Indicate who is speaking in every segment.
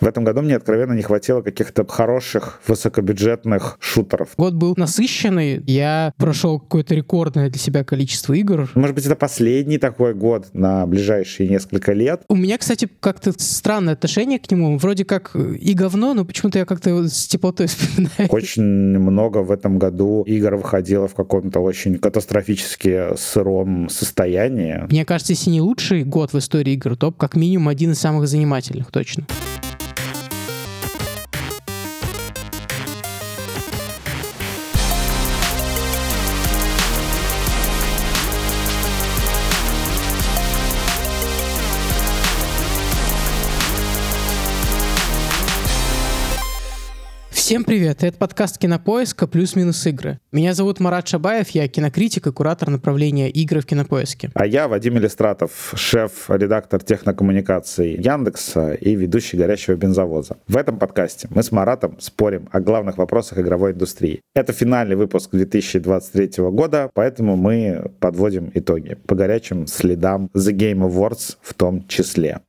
Speaker 1: В этом году мне откровенно не хватило каких-то хороших высокобюджетных шутеров.
Speaker 2: Год был насыщенный. Я прошел какое-то рекордное для себя количество игр.
Speaker 1: Может быть, это последний такой год на ближайшие несколько лет.
Speaker 2: У меня, кстати, как-то странное отношение к нему. Вроде как и говно, но почему-то я как-то с теплотой вспоминаю.
Speaker 1: Очень много в этом году игр выходило в каком-то очень катастрофически сыром состоянии.
Speaker 2: Мне кажется, если не лучший год в истории игр, то как минимум один из самых занимательных, точно. Всем привет! Это подкаст Кинопоиска «Плюс-минус игры». Меня зовут Марат Шабаев, я кинокритик и куратор направления игры в Кинопоиске.
Speaker 1: А я Вадим Иллистратов, шеф-редактор технокоммуникаций Яндекса и ведущий «Горящего бензовоза». В этом подкасте мы с Маратом спорим о главных вопросах игровой индустрии. Это финальный выпуск 2023 года, поэтому мы подводим итоги по горячим следам The Game Awards в том числе.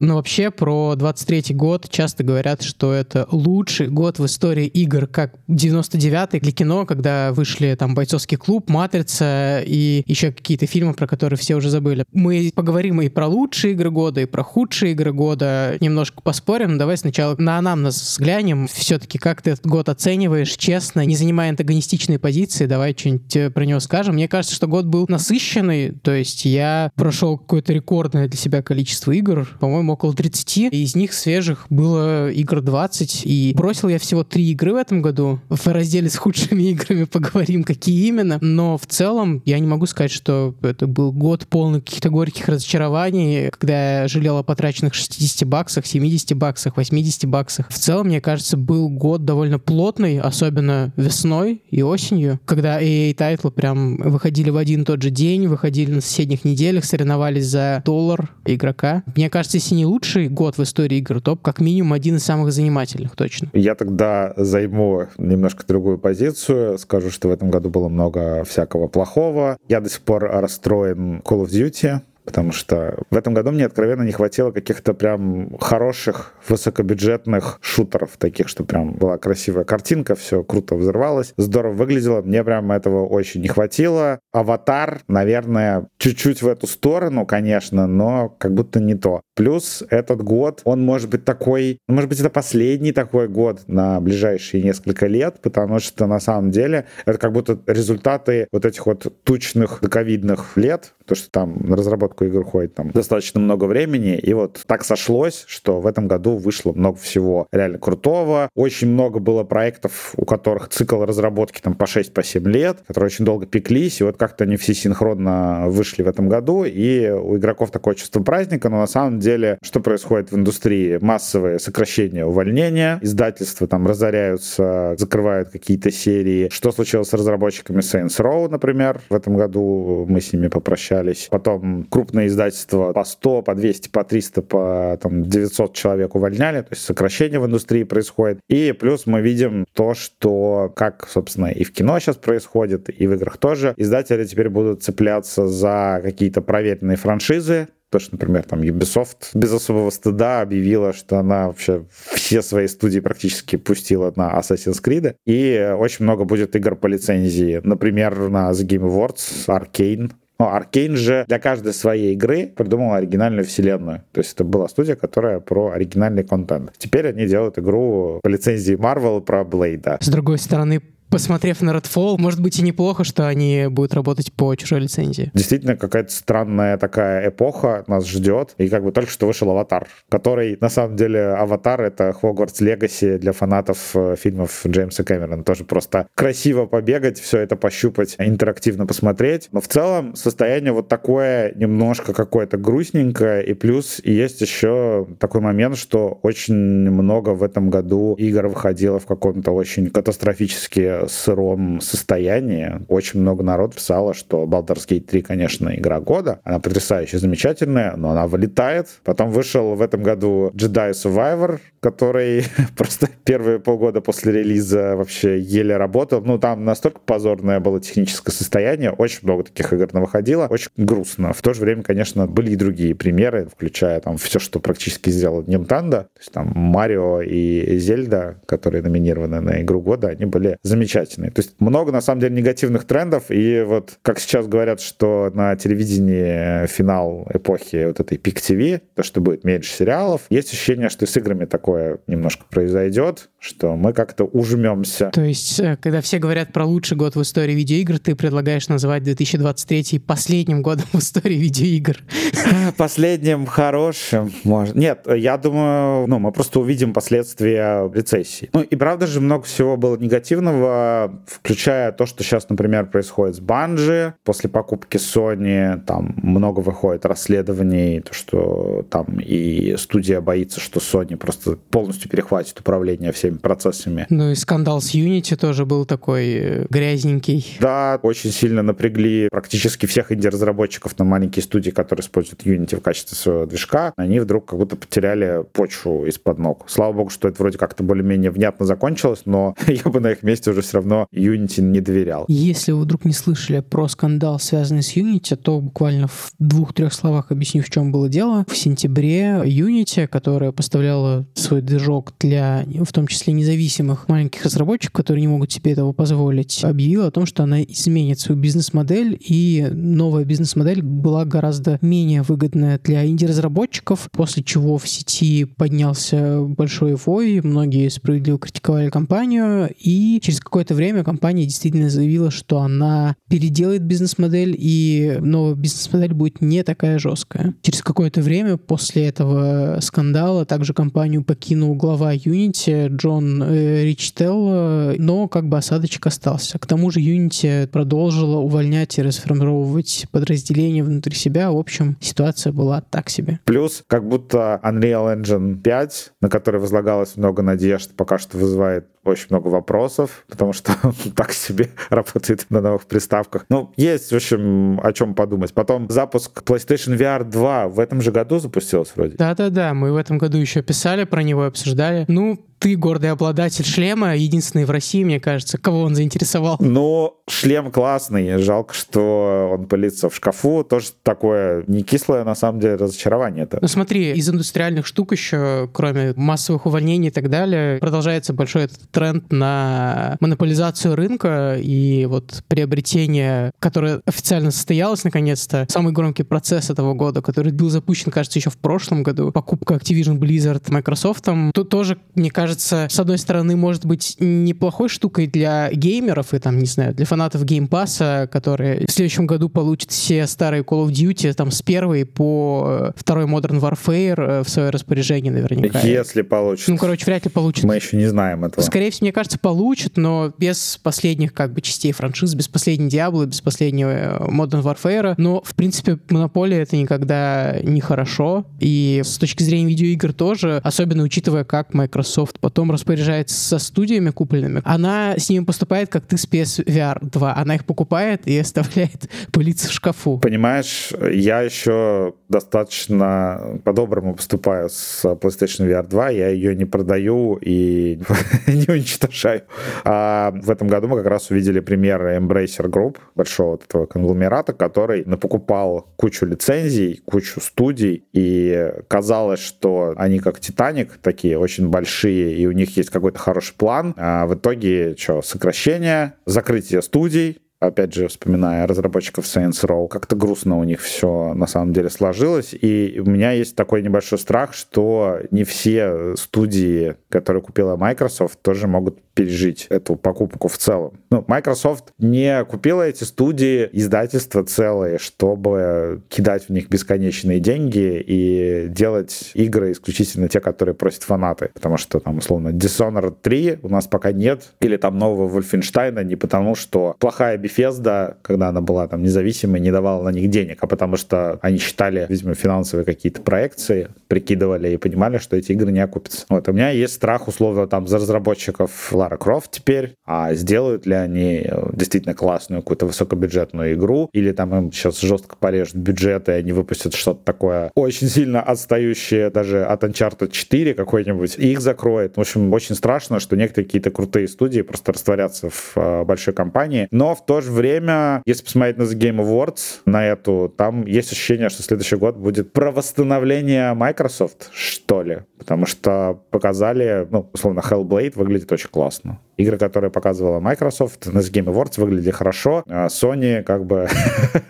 Speaker 2: Но вообще про 23 год часто говорят, что это лучший год в истории игр, как 99-й для кино, когда вышли там «Бойцовский клуб», «Матрица» и еще какие-то фильмы, про которые все уже забыли. Мы поговорим и про лучшие игры года, и про худшие игры года, немножко поспорим. Давай сначала на анамнез взглянем. Все-таки как ты этот год оцениваешь, честно, не занимая антагонистичные позиции, давай что-нибудь э, про него скажем. Мне кажется, что год был насыщенный, то есть я прошел какое-то рекордное для себя количество игр, по-моему, по-моему, около 30. Из них свежих было игр 20. И бросил я всего три игры в этом году. В разделе с худшими играми поговорим, какие именно. Но в целом я не могу сказать, что это был год полный каких-то горьких разочарований, когда я жалел о потраченных 60 баксах, 70 баксах, 80 баксах. В целом, мне кажется, был год довольно плотный, особенно весной и осенью, когда AA тайтлы прям выходили в один и тот же день, выходили на соседних неделях, соревновались за доллар игрока. Мне кажется, если не лучший год в истории игр, то как минимум один из самых занимательных, точно.
Speaker 1: Я тогда займу немножко другую позицию. Скажу, что в этом году было много всякого плохого. Я до сих пор расстроен Call of Duty потому что в этом году мне откровенно не хватило каких-то прям хороших высокобюджетных шутеров, таких, что прям была красивая картинка, все круто взорвалось, здорово выглядело, мне прям этого очень не хватило. Аватар, наверное, чуть-чуть в эту сторону, конечно, но как будто не то. Плюс этот год, он может быть такой, ну, может быть, это последний такой год на ближайшие несколько лет, потому что на самом деле это как будто результаты вот этих вот тучных ковидных лет, то, что там на разработку игр уходит там достаточно много времени, и вот так сошлось, что в этом году вышло много всего реально крутого. Очень много было проектов, у которых цикл разработки там по 6-7 по 7 лет, которые очень долго пеклись, и вот как-то они все синхронно вышли в этом году, и у игроков такое чувство праздника, но на самом деле, что происходит в индустрии? Массовые сокращения, увольнения, издательства там разоряются, закрывают какие-то серии. Что случилось с разработчиками Saints Row, например, в этом году мы с ними попрощались. Потом крупные издательства по 100, по 200, по 300, по там, 900 человек увольняли, то есть сокращение в индустрии происходит. И плюс мы видим то, что, как, собственно, и в кино сейчас происходит, и в играх тоже, издатели теперь будут цепляться за какие-то проверенные франшизы, то, что, например, там Ubisoft без особого стыда объявила, что она вообще все свои студии практически пустила на Assassin's Creed. И очень много будет игр по лицензии. Например, на The Game Awards Arcane но Arkane же для каждой своей игры придумал оригинальную вселенную. То есть это была студия, которая про оригинальный контент. Теперь они делают игру по лицензии Marvel про Блейда.
Speaker 2: С другой стороны, посмотрев на Redfall, может быть и неплохо, что они будут работать по чужой лицензии.
Speaker 1: Действительно, какая-то странная такая эпоха нас ждет. И как бы только что вышел «Аватар», который, на самом деле, «Аватар» — это Хогвартс Легаси для фанатов э, фильмов Джеймса Кэмерона. Тоже просто красиво побегать, все это пощупать, интерактивно посмотреть. Но в целом состояние вот такое немножко какое-то грустненькое. И плюс есть еще такой момент, что очень много в этом году игр выходило в каком-то очень катастрофически сыром состоянии. Очень много народ писало, что Baldur's Gate 3, конечно, игра года. Она потрясающая, замечательная, но она вылетает. Потом вышел в этом году Jedi Survivor, который просто первые полгода после релиза вообще еле работал. Ну, там настолько позорное было техническое состояние, очень много таких игр выходило, очень грустно. В то же время, конечно, были и другие примеры, включая там все, что практически сделал Nintendo, то есть там Марио и Зельда, которые номинированы на игру года, они были замечательные. То есть много, на самом деле, негативных трендов, и вот как сейчас говорят, что на телевидении финал эпохи вот этой пик ТВ, то, что будет меньше сериалов, есть ощущение, что с играми такое немножко произойдет, что мы как-то ужмемся.
Speaker 2: То есть, э, когда все говорят про лучший год в истории видеоигр, ты предлагаешь называть 2023 последним годом в истории видеоигр?
Speaker 1: Последним хорошим, может. Нет, я думаю, ну, мы просто увидим последствия рецессии. Ну, и правда же много всего было негативного, включая то, что сейчас, например, происходит с Банжи. После покупки Sony там много выходит расследований, то, что там и студия боится, что Sony просто полностью перехватит управление всеми процессами.
Speaker 2: Ну и скандал с Unity тоже был такой э, грязненький.
Speaker 1: Да, очень сильно напрягли практически всех инди-разработчиков на маленькие студии, которые используют Unity в качестве своего движка. Они вдруг как будто потеряли почву из-под ног. Слава богу, что это вроде как-то более-менее внятно закончилось, но я бы на их месте уже все равно Unity не доверял.
Speaker 2: Если вы вдруг не слышали про скандал, связанный с Unity, то буквально в двух-трех словах объясню, в чем было дело. В сентябре Unity, которая поставляла свой движок для, в том числе, независимых маленьких разработчиков, которые не могут себе этого позволить, объявила о том, что она изменит свою бизнес-модель, и новая бизнес-модель была гораздо менее выгодная для инди-разработчиков, после чего в сети поднялся большой вой, многие справедливо критиковали компанию, и через какое-то время компания действительно заявила, что она переделает бизнес-модель, и новая бизнес-модель будет не такая жесткая. Через какое-то время после этого скандала также компанию покинул глава Unity Джон э, Ричтелл, но как бы осадочек остался. К тому же Unity продолжила увольнять и расформировывать подразделения внутри себя. В общем, ситуация была так себе.
Speaker 1: Плюс, как будто Unreal Engine 5, на который возлагалось много надежд, пока что вызывает очень много вопросов, потому что так себе работает на новых приставках. Ну, есть, в общем, о чем подумать. Потом запуск PlayStation VR 2 в этом же году запустился вроде.
Speaker 2: Да-да-да, мы в этом году еще писали про него, обсуждали. Ну, ты гордый обладатель шлема, единственный в России, мне кажется. Кого он заинтересовал?
Speaker 1: Ну, шлем классный. Жалко, что он пылится в шкафу. Тоже такое не кислое, на самом деле, разочарование это.
Speaker 2: Ну смотри, из индустриальных штук еще, кроме массовых увольнений и так далее, продолжается большой этот тренд на монополизацию рынка и вот приобретение, которое официально состоялось наконец-то. Самый громкий процесс этого года, который был запущен, кажется, еще в прошлом году. Покупка Activision Blizzard Microsoft. Тут тоже, мне кажется, с одной стороны, может быть неплохой штукой для геймеров и там, не знаю, для фанатов Game Pass а, которые в следующем году получат все старые Call of Duty там с первой по второй Modern Warfare э, в свое распоряжение наверняка.
Speaker 1: Если получат.
Speaker 2: Ну, короче, вряд ли получат.
Speaker 1: Мы еще не знаем этого.
Speaker 2: Скорее всего, мне кажется, получат, но без последних как бы частей франшиз, без последней Diablo, без последнего э, Modern Warfare. Но, в принципе, монополия это никогда не хорошо. И с точки зрения видеоигр тоже, особенно учитывая, как Microsoft потом распоряжается со студиями купленными, она с ними поступает, как ты с PSVR 2. Она их покупает и оставляет пылиться в шкафу.
Speaker 1: Понимаешь, я еще достаточно по-доброму поступаю с PlayStation VR 2. Я ее не продаю и не уничтожаю. А в этом году мы как раз увидели пример Embracer Group, большого вот этого конгломерата, который напокупал кучу лицензий, кучу студий, и казалось, что они как Титаник, такие очень большие и у них есть какой-то хороший план. А в итоге что, сокращение, закрытие студий, опять же, вспоминая разработчиков Saints Row, как-то грустно у них все на самом деле сложилось. И у меня есть такой небольшой страх, что не все студии, которые купила Microsoft, тоже могут пережить эту покупку в целом. Ну, Microsoft не купила эти студии, издательства целые, чтобы кидать в них бесконечные деньги и делать игры исключительно те, которые просят фанаты. Потому что там, условно, Dishonored 3 у нас пока нет, или там нового Wolfenstein не потому, что плохая Bethesda, когда она была там независимой, не давала на них денег, а потому что они считали, видимо, финансовые какие-то проекции, прикидывали и понимали, что эти игры не окупятся. Вот, у меня есть страх, условно, там, за разработчиков Лара Крофт теперь, а сделают ли они э, действительно классную какую-то высокобюджетную игру, или там им сейчас жестко порежут бюджеты, и они выпустят что-то такое очень сильно отстающее даже от Uncharted 4 какой-нибудь, и их закроет. В общем, очень страшно, что некоторые какие-то крутые студии просто растворятся в э, большой компании. Но в то же время, если посмотреть на The Game Awards, на эту, там есть ощущение, что следующий год будет про восстановление Microsoft, что ли. Потому что показали, ну, условно, Hellblade выглядит очень классно прекрасно. Игры, которые показывала Microsoft на Game Awards, выглядели хорошо. А Sony как бы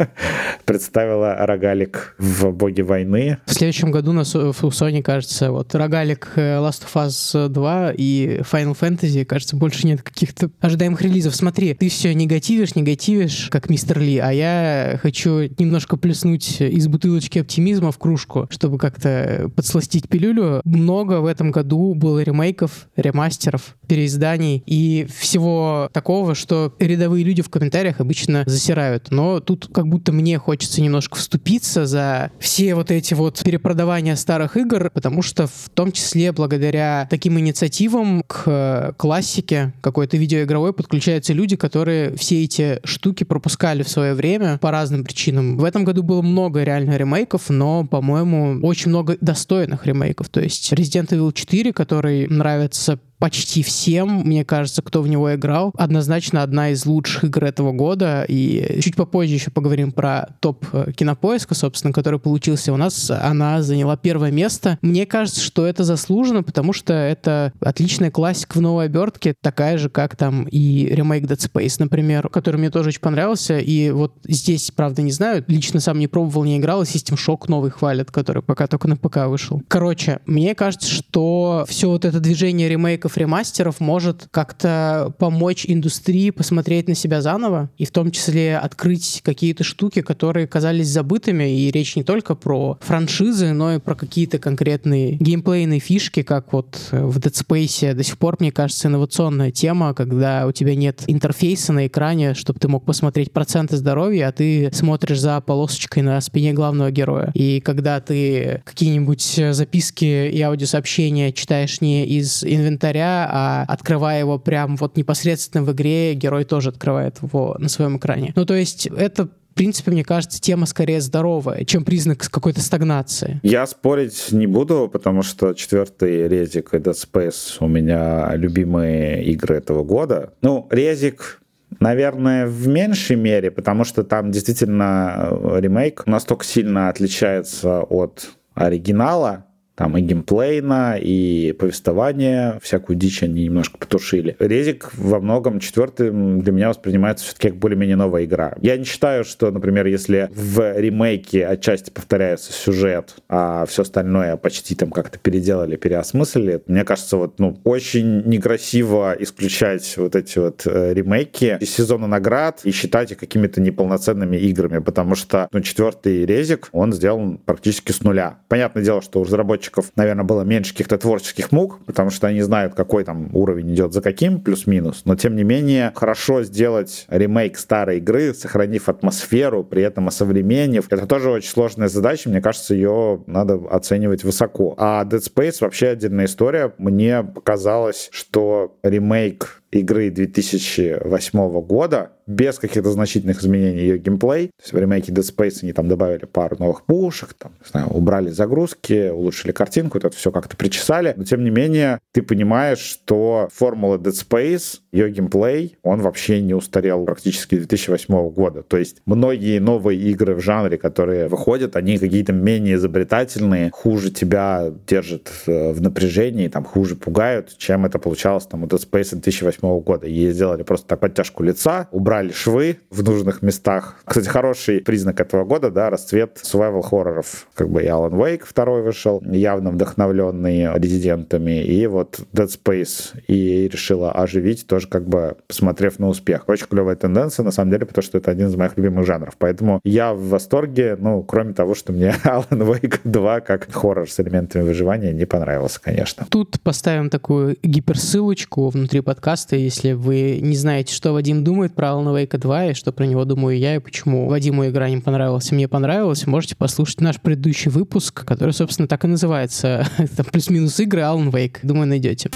Speaker 1: представила рогалик в боге войны.
Speaker 2: В следующем году на, у Sony, кажется, вот рогалик э, Last of Us 2 и Final Fantasy, кажется, больше нет каких-то ожидаемых релизов. Смотри, ты все негативишь, негативишь, как мистер Ли, а я хочу немножко плеснуть из бутылочки оптимизма в кружку, чтобы как-то подсластить пилюлю. Много в этом году было ремейков, ремастеров, переизданий и и всего такого, что рядовые люди в комментариях обычно засирают. Но тут как будто мне хочется немножко вступиться за все вот эти вот перепродавания старых игр, потому что в том числе благодаря таким инициативам к классике какой-то видеоигровой подключаются люди, которые все эти штуки пропускали в свое время по разным причинам. В этом году было много реально ремейков, но, по-моему, очень много достойных ремейков. То есть Resident Evil 4, который нравится почти всем, мне кажется, кто в него играл. Однозначно одна из лучших игр этого года. И чуть попозже еще поговорим про топ э, кинопоиска, собственно, который получился у нас. Она заняла первое место. Мне кажется, что это заслуженно, потому что это отличная классика в новой обертке, такая же, как там и ремейк Dead Space, например, который мне тоже очень понравился. И вот здесь, правда, не знаю, лично сам не пробовал, не играл, и System Shock новый хвалят, который пока только на ПК вышел. Короче, мне кажется, что все вот это движение ремейка ремейков, ремастеров может как-то помочь индустрии посмотреть на себя заново и в том числе открыть какие-то штуки, которые казались забытыми. И речь не только про франшизы, но и про какие-то конкретные геймплейные фишки, как вот в Dead Space до сих пор, мне кажется, инновационная тема, когда у тебя нет интерфейса на экране, чтобы ты мог посмотреть проценты здоровья, а ты смотришь за полосочкой на спине главного героя. И когда ты какие-нибудь записки и аудиосообщения читаешь не из инвентаря, инвентаря, а открывая его прям вот непосредственно в игре, герой тоже открывает его на своем экране. Ну, то есть это в принципе, мне кажется, тема скорее здоровая, чем признак какой-то стагнации.
Speaker 1: Я спорить не буду, потому что четвертый резик и Dead Space у меня любимые игры этого года. Ну, резик Наверное, в меньшей мере, потому что там действительно ремейк настолько сильно отличается от оригинала, там и геймплейно, и повествование, всякую дичь они немножко потушили. Резик во многом четвертым для меня воспринимается все-таки как более-менее новая игра. Я не считаю, что, например, если в ремейке отчасти повторяется сюжет, а все остальное почти там как-то переделали, переосмыслили, мне кажется, вот, ну, очень некрасиво исключать вот эти вот э, ремейки из сезона наград и считать их какими-то неполноценными играми, потому что, ну, четвертый резик, он сделан практически с нуля. Понятное дело, что у разработчиков разработчиков, наверное, было меньше каких-то творческих мук, потому что они знают, какой там уровень идет за каким, плюс-минус. Но, тем не менее, хорошо сделать ремейк старой игры, сохранив атмосферу, при этом осовременив. Это тоже очень сложная задача. Мне кажется, ее надо оценивать высоко. А Dead Space вообще отдельная история. Мне показалось, что ремейк игры 2008 года, без каких-то значительных изменений ее геймплей. То есть в ремейке Dead Space они там добавили пару новых пушек, там, не знаю, убрали загрузки, улучшили картинку, это все как-то причесали. Но тем не менее, ты понимаешь, что формула Dead Space, ее геймплей, он вообще не устарел практически 2008 года. То есть многие новые игры в жанре, которые выходят, они какие-то менее изобретательные, хуже тебя держат э, в напряжении, там хуже пугают, чем это получалось там у Dead Space 2008 2008 года. Ей сделали просто так подтяжку лица, убрали швы в нужных местах. Кстати, хороший признак этого года, да, расцвет survival хорроров. Как бы и Alan Wake второй вышел, явно вдохновленный резидентами, и вот Dead Space и решила оживить, тоже как бы посмотрев на успех. Очень клевая тенденция, на самом деле, потому что это один из моих любимых жанров. Поэтому я в восторге, ну, кроме того, что мне Alan Wake 2 как хоррор с элементами выживания не понравился, конечно.
Speaker 2: Тут поставим такую гиперссылочку внутри подкаста, подкаста. Если вы не знаете, что Вадим думает про Alan Wake 2 и что про него думаю я, и почему Вадиму игра не понравилась, мне понравилась, можете послушать наш предыдущий выпуск, который, собственно, так и называется. Там плюс-минус игры Alan Wake. Думаю, найдете.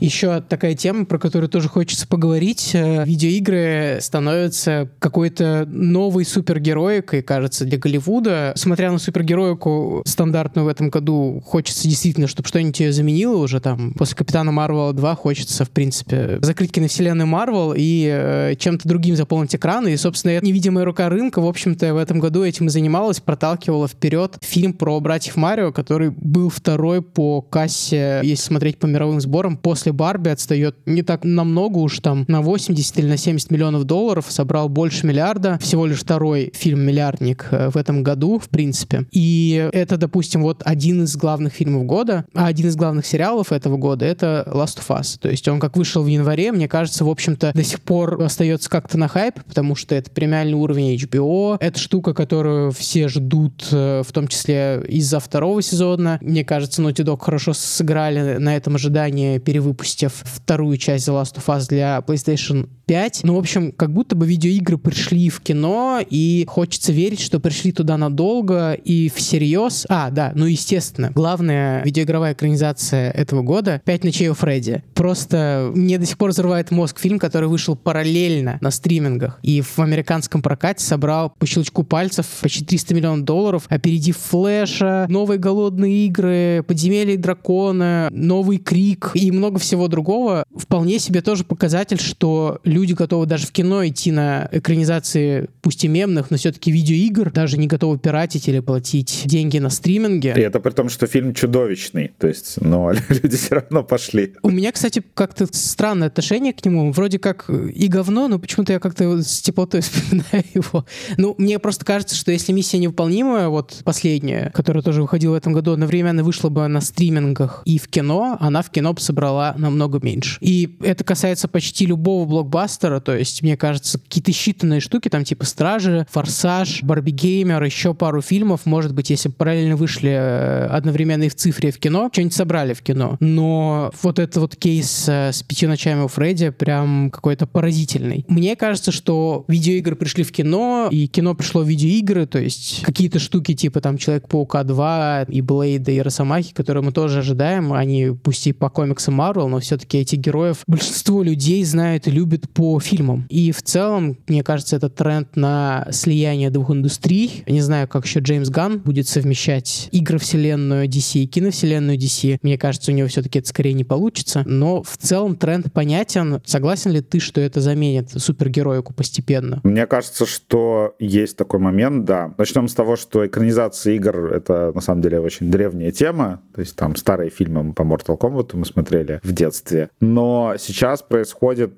Speaker 2: Еще такая тема, про которую тоже хочется поговорить. Э, видеоигры становятся какой-то новой супергероикой, кажется, для Голливуда. Смотря на супергероику стандартную в этом году, хочется действительно, чтобы что-нибудь ее заменило уже там. После Капитана Марвела 2 хочется, в принципе, закрыть киновселенную Марвел и э, чем-то другим заполнить экраны. И, собственно, невидимая рука рынка, в общем-то, в этом году этим и занималась, проталкивала вперед фильм про братьев Марио, который был второй по кассе, если смотреть по мировым сборам, после Барби отстает не так намного уж там на 80 или на 70 миллионов долларов, собрал больше миллиарда, всего лишь второй фильм «Миллиардник» э, в этом году, в принципе. И это, допустим, вот один из главных фильмов года, а один из главных сериалов этого года — это Last of Us. То есть он как вышел в январе, мне кажется, в общем-то, до сих пор остается как-то на хайп, потому что это премиальный уровень HBO, это штука, которую все ждут, э, в том числе из-за второго сезона. Мне кажется, Naughty Dog хорошо сыграли на этом ожидании, перевыпустив вторую часть The Last of Us для PlayStation 5. Ну, в общем, как будто бы видеоигры пришли в кино, и хочется верить, что пришли туда надолго и всерьез. А, да, ну, естественно, главная видеоигровая экранизация этого года «Пять ночей у Фредди». Просто мне до сих пор взрывает мозг фильм, который вышел параллельно на стримингах и в американском прокате собрал по щелчку пальцев почти 300 миллионов долларов, опередив Флэша, новые голодные игры, подземелье дракона, новый Крик и много всего другого. Вполне себе тоже показатель, что люди люди готовы даже в кино идти на экранизации, пусть и мемных, но все-таки видеоигр, даже не готовы пиратить или платить деньги на стриминге.
Speaker 1: И это при том, что фильм чудовищный, то есть, но люди все равно пошли.
Speaker 2: У меня, кстати, как-то странное отношение к нему. Вроде как и говно, но почему-то я как-то с теплотой вспоминаю его. Ну, мне просто кажется, что если миссия невыполнимая, вот последняя, которая тоже выходила в этом году, одновременно вышла бы на стримингах и в кино, она в кино бы собрала намного меньше. И это касается почти любого блокбастера, то есть, мне кажется, какие-то считанные штуки, там типа «Стражи», «Форсаж», «Барби Геймер», еще пару фильмов, может быть, если параллельно вышли э, одновременно и в цифре, в кино, что-нибудь собрали в кино. Но вот этот вот кейс э, с «Пятью ночами у Фредди» прям какой-то поразительный. Мне кажется, что видеоигры пришли в кино, и кино пришло в видеоигры, то есть какие-то штуки типа там «Человек-паука 2» и «Блейда» и «Росомахи», которые мы тоже ожидаем, они пусть и по комиксам Марвел, но все-таки эти героев большинство людей знают и любят по фильмам. И в целом, мне кажется, это тренд на слияние двух индустрий. Не знаю, как еще Джеймс Ганн будет совмещать игровселенную DC и киновселенную DC. Мне кажется, у него все-таки это скорее не получится. Но в целом тренд понятен. Согласен ли ты, что это заменит супергероику постепенно?
Speaker 1: Мне кажется, что есть такой момент, да. Начнем с того, что экранизация игр — это, на самом деле, очень древняя тема. То есть там старые фильмы по Mortal Kombat мы смотрели в детстве. Но сейчас происходит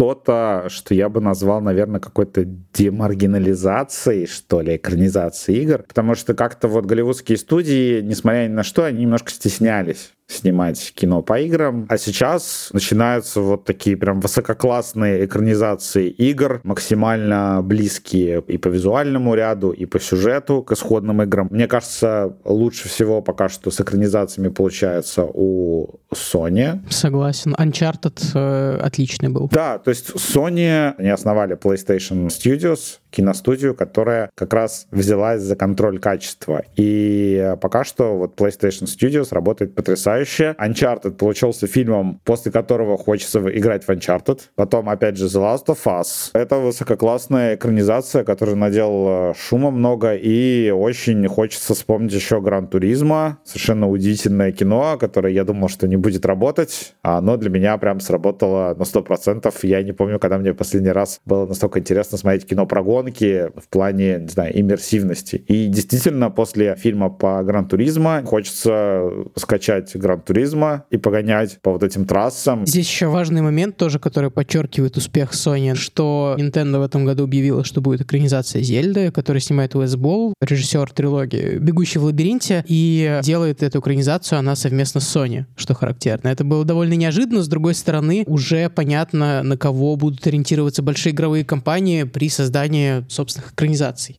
Speaker 1: что-то, что я бы назвал, наверное, какой-то демаргинализацией, что ли, экранизации игр. Потому что как-то вот голливудские студии, несмотря ни на что, они немножко стеснялись снимать кино по играм. А сейчас начинаются вот такие прям высококлассные экранизации игр, максимально близкие и по визуальному ряду, и по сюжету к исходным играм. Мне кажется, лучше всего пока что с экранизациями получается у Sony.
Speaker 2: Согласен. Uncharted э, отличный был.
Speaker 1: Да, то есть Sony, они основали PlayStation Studios, киностудию, которая как раз взялась за контроль качества. И пока что вот PlayStation Studios работает потрясающе. Uncharted получился фильмом, после которого хочется играть в Uncharted. Потом, опять же, The Last of Us. Это высококлассная экранизация, которая наделала шума много, и очень хочется вспомнить еще Гран Туризма. Совершенно удивительное кино, которое я думал, что не будет работать, а оно для меня прям сработало на 100%. Я не помню, когда мне последний раз было настолько интересно смотреть кино про гонки, гонки в плане, не знаю, иммерсивности. И действительно, после фильма по Гран-туризма хочется скачать Гран-туризма и погонять по вот этим трассам.
Speaker 2: Здесь еще важный момент тоже, который подчеркивает успех Sony, что Nintendo в этом году объявила, что будет экранизация Зельды, которая снимает Уэс Болл, режиссер трилогии «Бегущий в лабиринте», и делает эту экранизацию она совместно с Sony, что характерно. Это было довольно неожиданно, с другой стороны, уже понятно, на кого будут ориентироваться большие игровые компании при создании собственных экранизаций.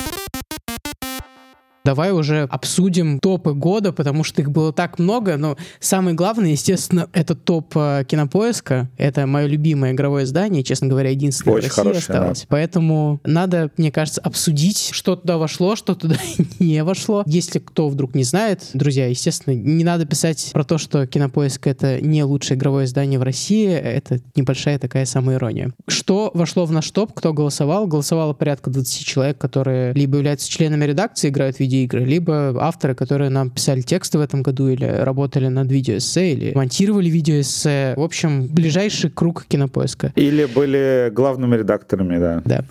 Speaker 2: Давай уже обсудим топы года, потому что их было так много, но самое главное, естественно, это топ э, кинопоиска. Это мое любимое игровое издание, честно говоря, единственное
Speaker 1: Очень
Speaker 2: в России
Speaker 1: хорошее,
Speaker 2: осталось.
Speaker 1: да.
Speaker 2: Поэтому надо, мне кажется, обсудить, что туда вошло, что туда не вошло. Если кто вдруг не знает, друзья, естественно, не надо писать про то, что кинопоиск это не лучшее игровое издание в России. Это небольшая такая самоирония. Что вошло в наш топ, кто голосовал? Голосовало порядка 20 человек, которые либо являются членами редакции, играют в видеоигры, либо авторы, которые нам писали тексты в этом году или работали над видеоэссе, или монтировали видеоэссе. В общем, ближайший круг кинопоиска.
Speaker 1: Или были главными редакторами, да.
Speaker 2: Да,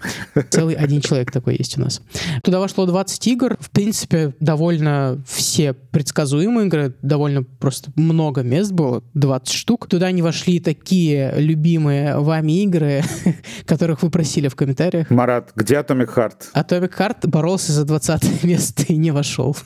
Speaker 2: целый один человек такой есть у нас. Туда вошло 20 игр. В принципе, довольно все предсказуемые игры, довольно просто много мест было, 20 штук. Туда не вошли такие любимые вами игры, которых вы просили в комментариях.
Speaker 1: Марат, где Atomic Heart?
Speaker 2: Atomic Heart боролся за 20 место и не вошел.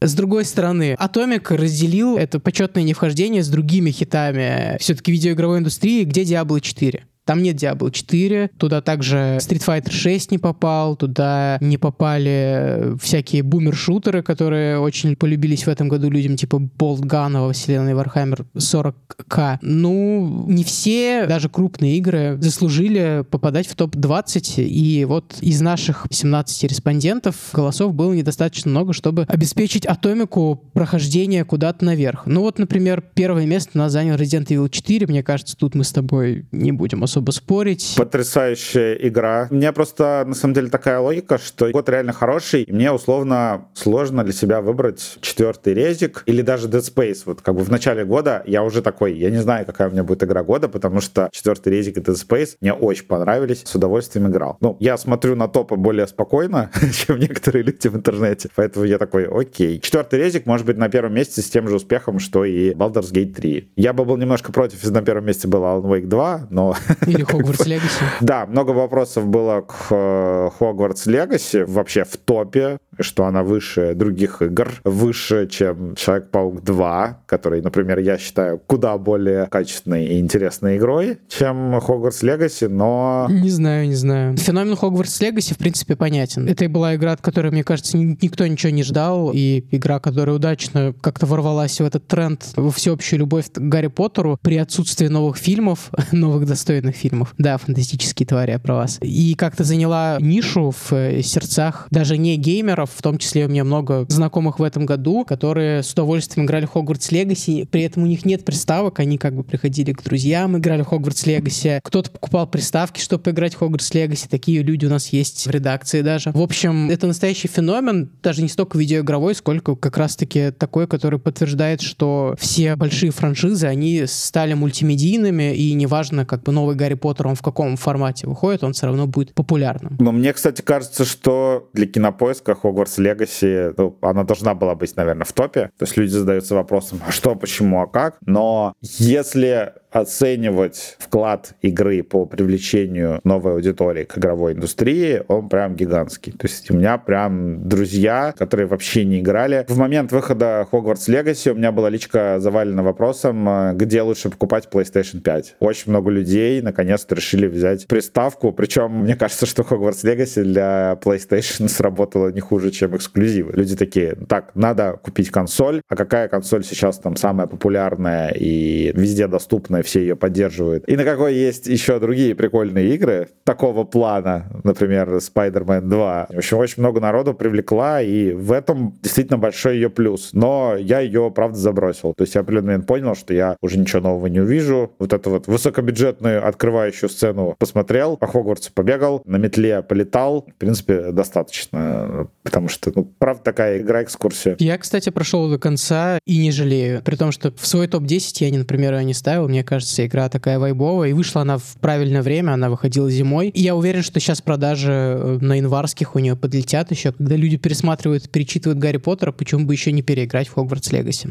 Speaker 2: С другой стороны, Atomic разделил это почетное невхождение с другими хитами все-таки видеоигровой индустрии, где Diablo 4. Там нет Diablo 4, туда также Street Fighter 6 не попал, туда не попали всякие бумер-шутеры, которые очень полюбились в этом году людям, типа Bolt Gun во вселенной Warhammer 40к. Ну, не все, даже крупные игры, заслужили попадать в топ-20, и вот из наших 17 респондентов голосов было недостаточно много, чтобы обеспечить Атомику прохождение куда-то наверх. Ну вот, например, первое место у нас занял Resident Evil 4, мне кажется, тут мы с тобой не будем особо спорить.
Speaker 1: Потрясающая игра. У меня просто, на самом деле, такая логика, что год реально хороший, и мне условно сложно для себя выбрать четвертый резик или даже Dead Space. Вот как бы в начале года я уже такой, я не знаю, какая у меня будет игра года, потому что четвертый резик и Dead Space мне очень понравились, с удовольствием играл. Ну, я смотрю на топы более спокойно, чем некоторые люди в интернете, поэтому я такой, окей. Четвертый резик может быть на первом месте с тем же успехом, что и Baldur's Gate 3. Я бы был немножко против, если на первом месте был Alan Wake 2, но
Speaker 2: Или Hogwarts Legacy.
Speaker 1: Да, много вопросов было к э, Hogwarts Legacy вообще в топе, что она выше других игр, выше, чем Человек-паук 2, который, например, я считаю куда более качественной и интересной игрой, чем Hogwarts Legacy, но...
Speaker 2: Не знаю, не знаю. Феномен Hogwarts Legacy, в принципе, понятен. Это была игра, от которой, мне кажется, ни- никто ничего не ждал, и игра, которая удачно как-то ворвалась в этот тренд, во всеобщую любовь к Гарри Поттеру при отсутствии новых фильмов, новых достойных фильмов. Да, фантастические твари, про вас. И как-то заняла нишу в э, сердцах даже не геймеров, в том числе у меня много знакомых в этом году, которые с удовольствием играли в Hogwarts Legacy, при этом у них нет приставок, они как бы приходили к друзьям, играли в Hogwarts Legacy, кто-то покупал приставки, чтобы поиграть в Hogwarts Legacy, такие люди у нас есть в редакции даже. В общем, это настоящий феномен, даже не столько видеоигровой, сколько как раз-таки такой, который подтверждает, что все большие франшизы, они стали мультимедийными, и неважно, как бы новый Гарри Поттер, он в каком формате выходит, он все равно будет популярным.
Speaker 1: Но мне, кстати, кажется, что для кинопоиска Hogwarts Legacy, ну, она должна была быть, наверное, в топе. То есть люди задаются вопросом, а что, почему, а как? Но если оценивать вклад игры по привлечению новой аудитории к игровой индустрии, он прям гигантский. То есть у меня прям друзья, которые вообще не играли. В момент выхода Hogwarts Legacy у меня была личка завалена вопросом, э, где лучше покупать PlayStation 5. Очень много людей наконец-то решили взять приставку, причем мне кажется, что Hogwarts Legacy для PlayStation сработала не хуже, чем эксклюзивы. Люди такие, так, надо купить консоль, а какая консоль сейчас там самая популярная и везде доступная, все ее поддерживают. И на какой есть еще другие прикольные игры такого плана, например, Spider-Man 2. В общем, очень много народу привлекла, и в этом действительно большой ее плюс. Но я ее, правда, забросил. То есть я момент понял, что я уже ничего нового не увижу. Вот эту вот высокобюджетную открывающую сцену посмотрел, по Хогвартсу побегал, на метле полетал. В принципе, достаточно, потому что, ну, правда, такая игра-экскурсия.
Speaker 2: Я, кстати, прошел до конца и не жалею. При том, что в свой топ-10 я, например, не ставил. Мне кажется, игра такая вайбовая. И вышла она в правильное время, она выходила зимой. И я уверен, что сейчас продажи э, на январских у нее подлетят еще, когда люди пересматривают, перечитывают Гарри Поттера, почему бы еще не переиграть в Хогвартс Легаси.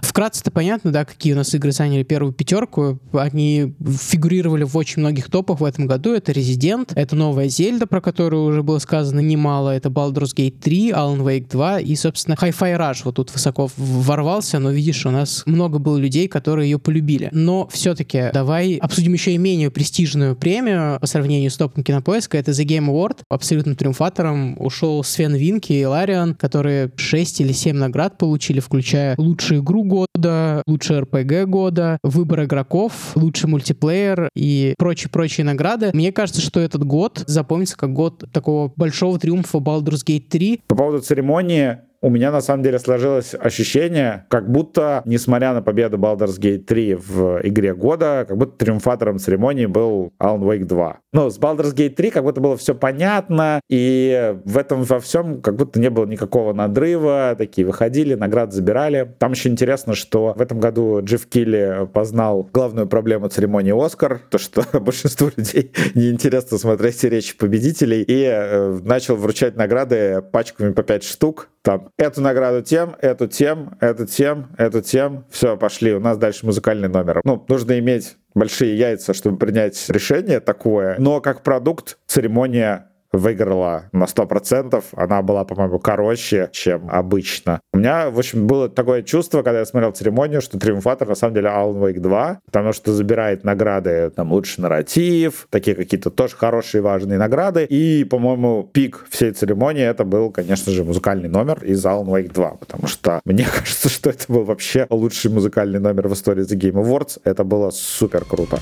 Speaker 2: Вкратце-то понятно, да, какие у нас игры заняли первую пятерку. Они фигурировали в очень многих топах в этом году. Это Резидент, это новая Зельда, про которую уже было сказано немало, это Baldur's Gate 3, Alan Wake 2 и, собственно, Hi-Fi Rush вот тут высоко ворвался, но видишь, у нас много было людей, которые ее полюбили. Но все-таки давай обсудим еще и менее престижную премию по сравнению с топом кинопоиска. Это The Game Award. Абсолютно триумфатором ушел Свен Винки и Лариан, которые 6 или 7 наград получили, включая лучшую игру года, лучший РПГ года, выбор игроков, лучший мультиплеер и прочие-прочие награды. Мне кажется, что этот год запомнится как год такого большого триумфа Baldur's Gate 3.
Speaker 1: По поводу церемонии у меня на самом деле сложилось ощущение, как будто, несмотря на победу Baldur's Gate 3 в игре года, как будто триумфатором церемонии был Alan Wake 2. Ну, с Baldur's Gate 3 как будто было все понятно, и в этом во всем как будто не было никакого надрыва, такие выходили, награды забирали. Там еще интересно, что в этом году Джефф Килли познал главную проблему церемонии Оскар, то, что большинству людей неинтересно смотреть речи победителей, и э, начал вручать награды пачками по 5 штук, там эту награду тем, эту тем, эту тем, эту тем. Все, пошли, у нас дальше музыкальный номер. Ну, нужно иметь большие яйца, чтобы принять решение такое. Но как продукт церемония выиграла на 100%. Она была, по-моему, короче, чем обычно. У меня, в общем, было такое чувство, когда я смотрел церемонию, что триумфатор на самом деле Alan Wake 2, потому что забирает награды, там, лучший нарратив, такие какие-то тоже хорошие важные награды. И, по-моему, пик всей церемонии это был, конечно же, музыкальный номер из Alan Wake 2, потому что мне кажется, что это был вообще лучший музыкальный номер в истории The Game Awards. Это было супер круто.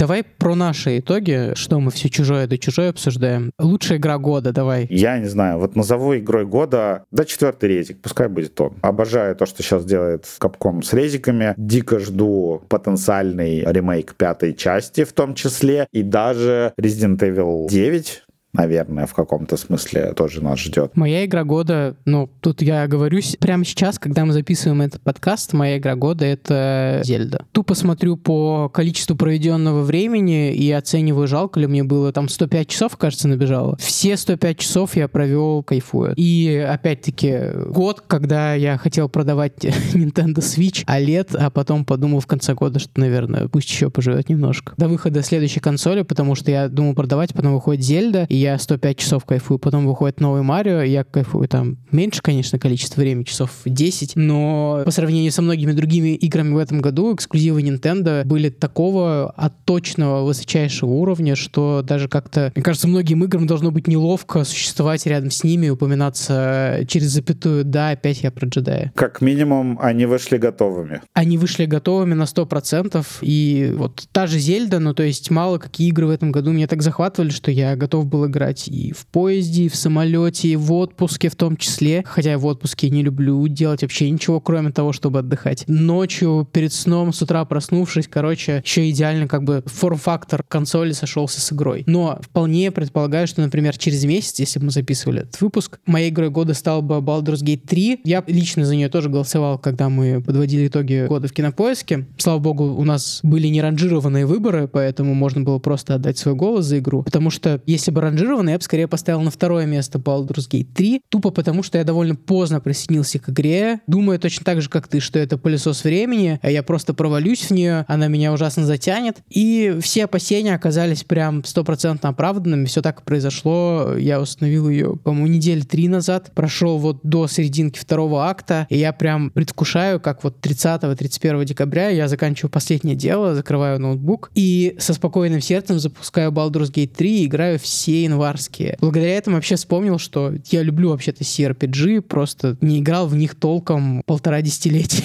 Speaker 2: Давай про наши итоги, что мы все чужое да чужое обсуждаем. Лучшая игра года, давай.
Speaker 1: Я не знаю, вот назову игрой года, да, четвертый резик, пускай будет он. Обожаю то, что сейчас делает Capcom с резиками. Дико жду потенциальный ремейк пятой части в том числе. И даже Resident Evil 9 наверное, в каком-то смысле тоже нас ждет.
Speaker 2: Моя игра года, ну, тут я говорюсь, прямо сейчас, когда мы записываем этот подкаст, моя игра года — это Зельда. Тупо смотрю по количеству проведенного времени и оцениваю, жалко ли мне было. Там 105 часов, кажется, набежало. Все 105 часов я провел кайфуя. И, опять-таки, год, когда я хотел продавать Nintendo Switch OLED, а потом подумал в конце года, что, наверное, пусть еще поживет немножко. До выхода следующей консоли, потому что я думал продавать, потом выходит Зельда, и я 105 часов кайфую, потом выходит новый Марио, я кайфую там меньше, конечно, количество времени, часов 10, но по сравнению со многими другими играми в этом году, эксклюзивы Nintendo были такого отточного высочайшего уровня, что даже как-то, мне кажется, многим играм должно быть неловко существовать рядом с ними, упоминаться через запятую «да, опять я про джедая».
Speaker 1: Как минимум, они вышли готовыми.
Speaker 2: Они вышли готовыми на 100%, и вот та же Зельда, ну то есть мало какие игры в этом году меня так захватывали, что я готов был играть и в поезде, и в самолете, и в отпуске в том числе. Хотя я в отпуске не люблю делать вообще ничего, кроме того, чтобы отдыхать. Ночью, перед сном, с утра проснувшись, короче, еще идеально как бы форм-фактор консоли сошелся с игрой. Но вполне предполагаю, что, например, через месяц, если бы мы записывали этот выпуск, моей игрой года стал бы Baldur's Gate 3. Я лично за нее тоже голосовал, когда мы подводили итоги года в Кинопоиске. Слава богу, у нас были не ранжированные выборы, поэтому можно было просто отдать свой голос за игру. Потому что если бы ранжированные, я бы скорее поставил на второе место Baldur's Gate 3, тупо потому, что я довольно поздно присоединился к игре, думаю точно так же, как ты, что это пылесос времени, а я просто провалюсь в нее, она меня ужасно затянет, и все опасения оказались прям стопроцентно оправданными, все так произошло, я установил ее, по-моему, недели три назад, прошел вот до серединки второго акта, и я прям предвкушаю, как вот 30-31 декабря я заканчиваю последнее дело, закрываю ноутбук, и со спокойным сердцем запускаю Baldur's Gate 3 и играю все январские. Благодаря этому вообще вспомнил, что я люблю вообще-то CRPG, просто не играл в них толком полтора десятилетия.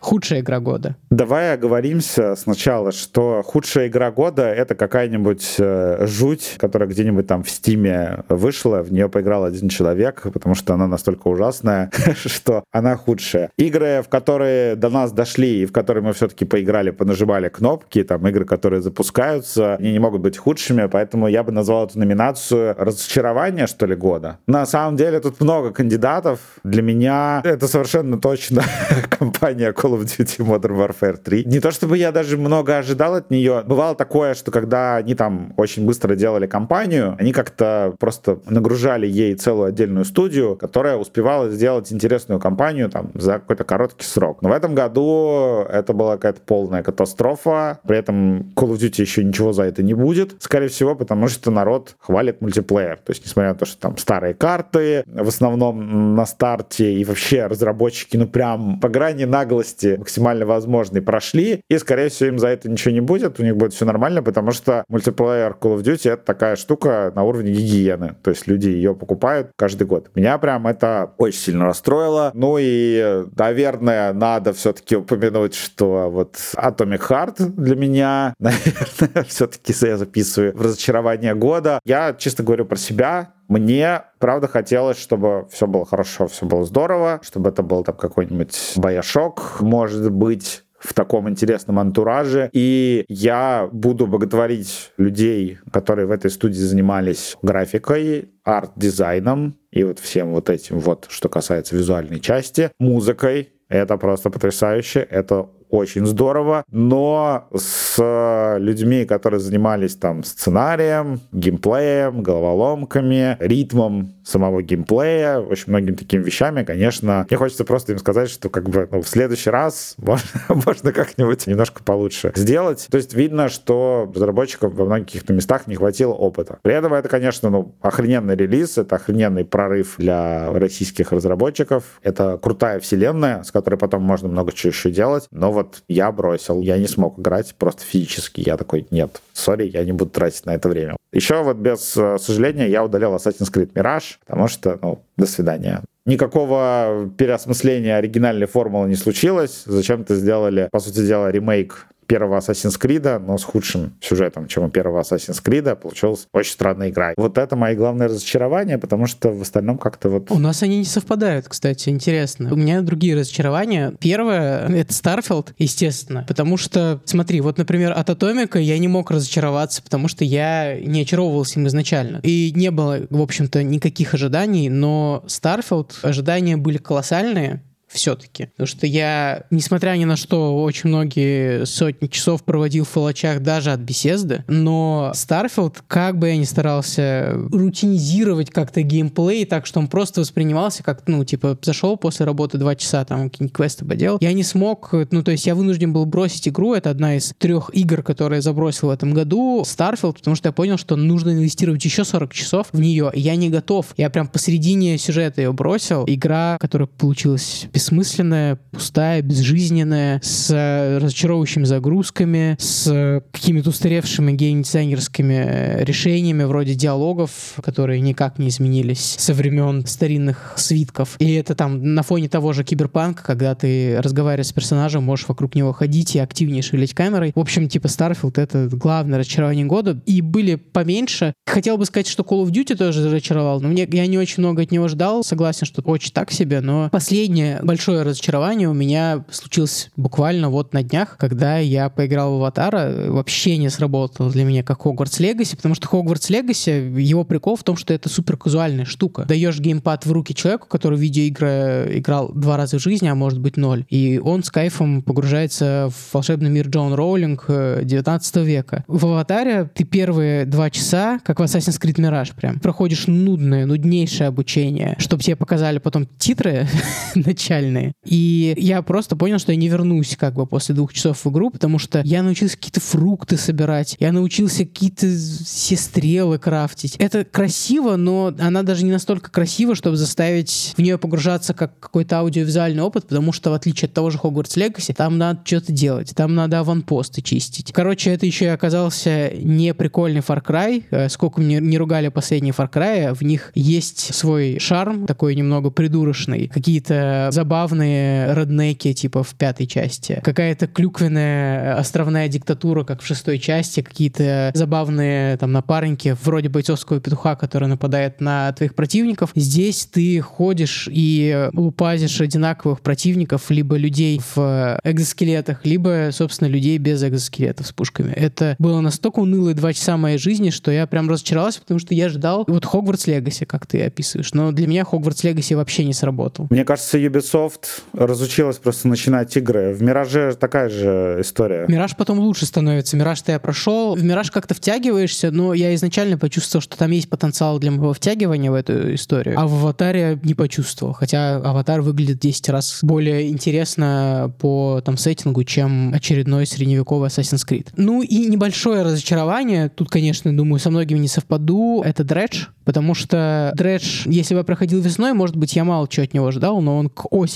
Speaker 2: Худшая игра года.
Speaker 1: Давай оговоримся сначала, что худшая игра года — это какая-нибудь э, жуть, которая где-нибудь там в Стиме вышла, в нее поиграл один человек, потому что она настолько ужасная, что она худшая. Игры, в которые до нас дошли и в которые мы все-таки поиграли, понажимали кнопки, там игры, которые запускаются, они не могут быть худшими, поэтому я бы назвал эту номинацию «Разочарование, что ли, года». На самом деле тут много кандидатов. Для меня это совершенно точно компания Call of Duty Modern Warfare 3. Не то чтобы я даже много ожидал от нее. Бывало такое, что когда они там очень быстро делали кампанию, они как-то просто нагружали ей целую отдельную студию, которая успевала сделать интересную кампанию там за какой-то короткий срок. Но в этом году это была какая-то полная катастрофа. При этом Call of Duty еще ничего за это не будет, скорее всего, потому что народ хвалит мультиплеер. То есть, несмотря на то, что там старые карты, в основном на старте, и вообще разработчики, ну прям по грани наглости максимально возможной прошли, и, скорее всего, им за это ничего не будет, у них будет все нормально, потому что мультиплеер Call of Duty — это такая штука на уровне гигиены. То есть люди ее покупают каждый год. Меня прям это очень сильно расстроило. Ну и, наверное, надо все-таки упомянуть, что вот Atomic Heart для меня, наверное, все-таки я записываю в разочарование года. Я чисто говорю про себя. Мне, правда, хотелось, чтобы все было хорошо, все было здорово, чтобы это был там какой-нибудь Баяшок, может быть, в таком интересном антураже. И я буду боготворить людей, которые в этой студии занимались графикой, арт-дизайном и вот всем вот этим вот, что касается визуальной части, музыкой. Это просто потрясающе, это очень здорово, но с людьми, которые занимались там сценарием, геймплеем, головоломками, ритмом самого геймплея, очень многими такими вещами, конечно, мне хочется просто им сказать, что как бы ну, в следующий раз можно, можно как-нибудь немножко получше сделать. То есть видно, что разработчикам во многих каких-то местах не хватило опыта. При этом это, конечно, ну, охрененный релиз, это охрененный прорыв для российских разработчиков. Это крутая вселенная, с которой потом можно много чего еще делать, но вот я бросил, я не смог играть просто физически. Я такой, нет, сори, я не буду тратить на это время. Еще вот без э, сожаления я удалил Assassin's Creed Mirage, потому что, ну, до свидания. Никакого переосмысления оригинальной формулы не случилось. Зачем-то сделали, по сути дела, ремейк первого Assassin's Creed, но с худшим сюжетом, чем у первого Assassin's Creed, получилась очень странная игра. Вот это мои главные разочарования, потому что в остальном как-то вот...
Speaker 2: У нас они не совпадают, кстати, интересно. У меня другие разочарования. Первое — это Starfield, естественно, потому что, смотри, вот, например, от Атомика я не мог разочароваться, потому что я не очаровывался им изначально. И не было, в общем-то, никаких ожиданий, но Starfield ожидания были колоссальные, все-таки. Потому что я, несмотря ни на что, очень многие сотни часов проводил в фалачах даже от беседы, но Starfield, как бы я ни старался рутинизировать как-то геймплей так, что он просто воспринимался как, ну, типа, зашел после работы два часа, там, какие-нибудь квесты поделал, я не смог, ну, то есть я вынужден был бросить игру, это одна из трех игр, которые я забросил в этом году, Starfield, потому что я понял, что нужно инвестировать еще 40 часов в нее, и я не готов. Я прям посередине сюжета ее бросил. Игра, которая получилась бессмысленная, пустая, безжизненная, с э, разочаровывающими загрузками, с какими-то устаревшими геймдизайнерскими э, решениями вроде диалогов, которые никак не изменились со времен старинных свитков. И это там на фоне того же киберпанка, когда ты разговариваешь с персонажем, можешь вокруг него ходить и активнее шевелить камерой. В общем, типа Starfield — это главное разочарование года. И были поменьше. Хотел бы сказать, что Call of Duty тоже разочаровал, но мне, я не очень много от него ждал. Согласен, что очень так себе, но последнее большое разочарование у меня случилось буквально вот на днях, когда я поиграл в Аватара. Вообще не сработало для меня как Hogwarts Legacy, потому что Hogwarts Legacy, его прикол в том, что это супер казуальная штука. Даешь геймпад в руки человеку, который в видеоигры играл два раза в жизни, а может быть ноль. И он с кайфом погружается в волшебный мир Джон Роулинг 19 э, века. В Аватаре ты первые два часа, как в Assassin's Creed Mirage прям, проходишь нудное, нуднейшее обучение, чтобы тебе показали потом титры начальные, реальные. И я просто понял, что я не вернусь как бы после двух часов в игру, потому что я научился какие-то фрукты собирать, я научился какие-то все стрелы крафтить. Это красиво, но она даже не настолько красива, чтобы заставить в нее погружаться как какой-то аудиовизуальный опыт, потому что в отличие от того же Hogwarts Legacy, там надо что-то делать, там надо аванпосты чистить. Короче, это еще и оказался не прикольный Far Cry. Э, сколько мне не ругали последние Far Cry, в них есть свой шарм, такой немного придурочный, какие-то забавные забавные реднеки, типа в пятой части. Какая-то клюквенная островная диктатура, как в шестой части. Какие-то забавные там напарники, вроде бойцовского петуха, который нападает на твоих противников. Здесь ты ходишь и лупазишь одинаковых противников, либо людей в экзоскелетах, либо, собственно, людей без экзоскелетов с пушками. Это было настолько унылые два часа моей жизни, что я прям разочаровался, потому что я ждал вот Хогвартс Легаси, как ты описываешь. Но для меня Хогвартс Легаси вообще не сработал.
Speaker 1: Мне кажется, Ubisoft Ubisoft разучилась просто начинать игры. В Мираже такая же история.
Speaker 2: Мираж потом лучше становится. Мираж-то я прошел. В Мираж как-то втягиваешься, но я изначально почувствовал, что там есть потенциал для моего втягивания в эту историю. А в Аватаре не почувствовал. Хотя Аватар выглядит 10 раз более интересно по там сеттингу, чем очередной средневековый Assassin's Creed. Ну и небольшое разочарование. Тут, конечно, думаю, со многими не совпаду. Это Dredge, потому что Dredge, если бы я проходил весной, может быть, я мало чего от него ждал, но он к осени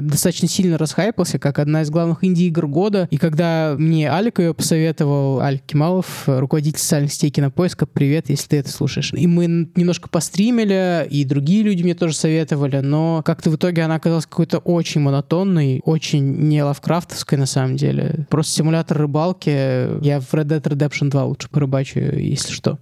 Speaker 2: достаточно сильно расхайпался, как одна из главных инди-игр года. И когда мне Алик ее посоветовал, Алик Кималов, руководитель социальных сетей Кинопоиска, привет, если ты это слушаешь. И мы немножко постримили, и другие люди мне тоже советовали, но как-то в итоге она оказалась какой-то очень монотонной, очень не лавкрафтовской на самом деле. Просто симулятор рыбалки. Я в Red Dead Redemption 2 лучше порыбачу, если что.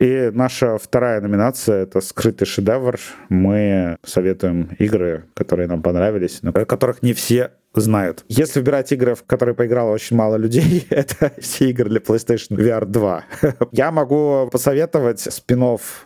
Speaker 1: И наша вторая номинация — это «Скрытый шедевр». Мы советуем игры, которые нам понравились, но которых не все знают. Если выбирать игры, в которые поиграло очень мало людей, это все игры для PlayStation VR 2. Я могу посоветовать спин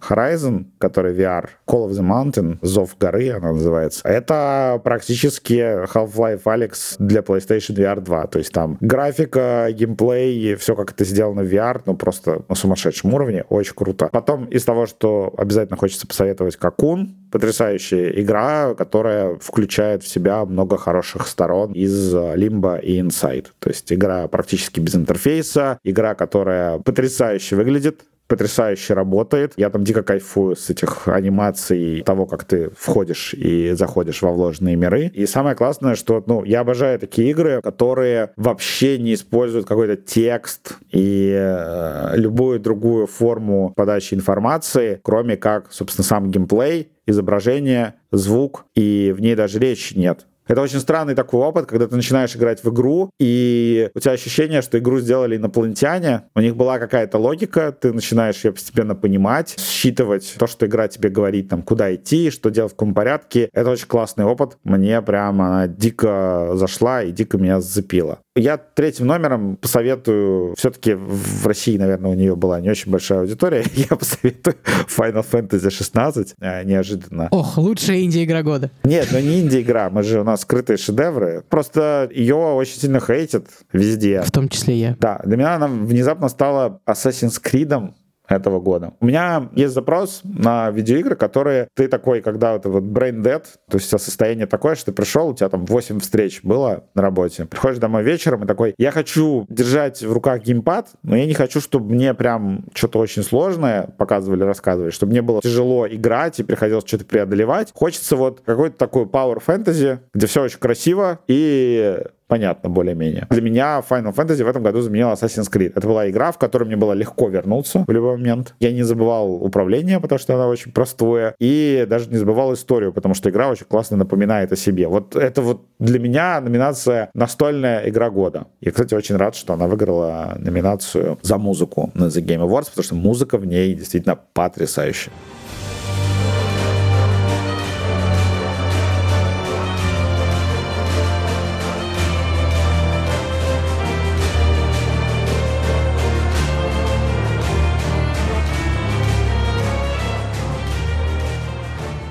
Speaker 1: Horizon, который VR, Call of the Mountain, Зов горы она называется. Это практически Half-Life Alex для PlayStation VR 2. То есть там графика, геймплей, все как это сделано в VR, ну просто на сумасшедшем уровне, очень круто. Потом из того, что обязательно хочется посоветовать, Какун, потрясающая игра, которая включает в себя много хороших сторон сторон из Limbo и Inside. То есть игра практически без интерфейса, игра, которая потрясающе выглядит, потрясающе работает. Я там дико кайфую с этих анимаций того, как ты входишь и заходишь во вложенные миры. И самое классное, что ну, я обожаю такие игры, которые вообще не используют какой-то текст и э, любую другую форму подачи информации, кроме как, собственно, сам геймплей, изображение, звук, и в ней даже речи нет. Это очень странный такой опыт, когда ты начинаешь играть в игру, и у тебя ощущение, что игру сделали инопланетяне, у них была какая-то логика, ты начинаешь ее постепенно понимать, считывать то, что игра тебе говорит, там, куда идти, что делать в каком порядке. Это очень классный опыт. Мне прям она дико зашла и дико меня зацепила. Я третьим номером посоветую, все-таки в России, наверное, у нее была не очень большая аудитория, я посоветую Final Fantasy 16, э, неожиданно.
Speaker 2: Ох, лучшая инди-игра года.
Speaker 1: Нет, ну не инди-игра, мы же, у нас скрытые шедевры. Просто ее очень сильно хейтят везде.
Speaker 2: В том числе я.
Speaker 1: Да, для меня она внезапно стала Assassin's Creed этого года. У меня есть запрос на видеоигры, которые ты такой, когда это вот brain dead, то есть состояние такое, что ты пришел, у тебя там 8 встреч было на работе, приходишь домой вечером и такой, я хочу держать в руках геймпад, но я не хочу, чтобы мне прям что-то очень сложное показывали, рассказывали, чтобы мне было тяжело играть и приходилось что-то преодолевать. Хочется вот какой-то такой power fantasy, где все очень красиво и понятно более-менее. Для меня Final Fantasy в этом году заменила Assassin's Creed. Это была игра, в которой мне было легко вернуться в любой момент. Я не забывал управление, потому что она очень простое, и даже не забывал историю, потому что игра очень классно напоминает о себе. Вот это вот для меня номинация «Настольная игра года». Я, кстати, очень рад, что она выиграла номинацию за музыку на The Game Awards, потому что музыка в ней действительно потрясающая.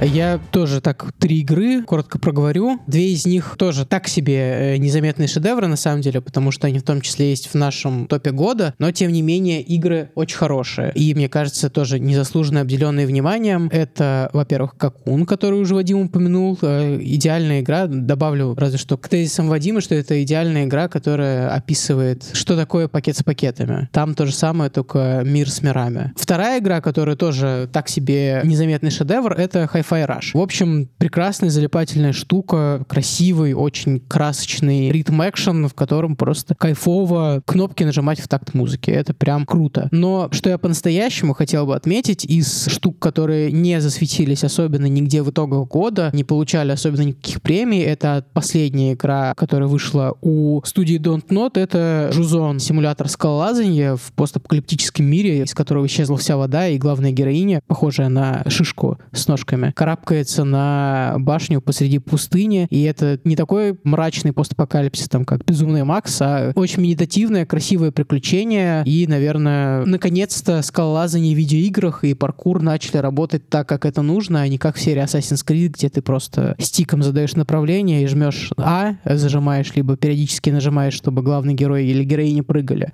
Speaker 2: Я тоже так три игры коротко проговорю. Две из них тоже так себе э, незаметные шедевры, на самом деле, потому что они в том числе есть в нашем топе года, но тем не менее игры очень хорошие. И мне кажется, тоже незаслуженно обделенные вниманием. Это, во-первых, Какун, который уже Вадим упомянул. Э, идеальная игра. Добавлю разве что к тезисам Вадима, что это идеальная игра, которая описывает, что такое пакет с пакетами. Там то же самое, только мир с мирами. Вторая игра, которая тоже так себе незаметный шедевр, это Hi Hi-Fi Rush. В общем, прекрасная залипательная штука, красивый, очень красочный ритм-экшен, в котором просто кайфово кнопки нажимать в такт музыки. Это прям круто. Но что я по-настоящему хотел бы отметить из штук, которые не засветились особенно нигде в итогах года, не получали особенно никаких премий, это последняя игра, которая вышла у студии Don't Not, это Жузон, симулятор скалолазания в постапокалиптическом мире, из которого исчезла вся вода, и главная героиня, похожая на шишку с ножками, карабкается на башню посреди пустыни, и это не такой мрачный постапокалипсис, там, как «Безумный Макс», а очень медитативное, красивое приключение, и, наверное, наконец-то скалолазание в видеоиграх и паркур начали работать так, как это нужно, а не как в серии Assassin's Creed, где ты просто стиком задаешь направление и жмешь А, зажимаешь, либо периодически нажимаешь, чтобы главный герой или героиня прыгали.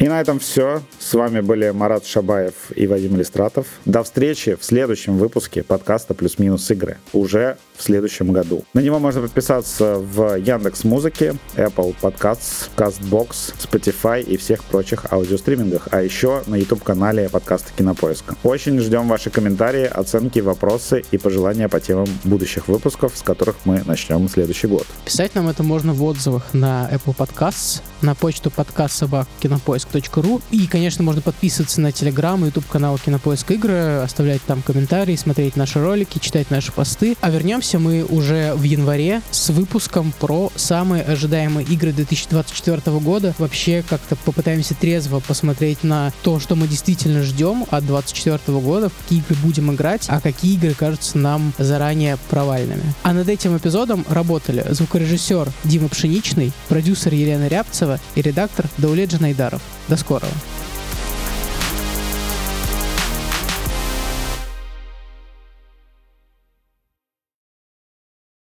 Speaker 1: И на этом все. С вами были Марат Шабаев и Вадим Листратов. До встречи в следующем выпуске подкаста «Плюс-минус игры» уже в следующем году. На него можно подписаться в Яндекс Музыке, Apple Podcasts, CastBox, Spotify и всех прочих аудиостримингах, а еще на YouTube-канале подкаста Кинопоиска. Очень ждем ваши комментарии, оценки, вопросы и пожелания по темам будущих выпусков, с которых мы начнем следующий год.
Speaker 2: Писать нам это можно в отзывах на Apple Podcasts, на почту подкаст собак кинопоиск.ру и, конечно, можно подписываться на телеграм и YouTube канал Кинопоиск игры, оставлять там комментарии, смотреть наши ролики, читать наши посты. А вернемся мы уже в январе с выпуском про самые ожидаемые игры 2024 года. Вообще как-то попытаемся трезво посмотреть на то, что мы действительно ждем от 2024 года, в какие игры будем играть, а какие игры кажутся нам заранее провальными. А над этим эпизодом работали звукорежиссер Дима Пшеничный, продюсер Елена Рябцева и редактор Даулет Джанайдаров. До скорого!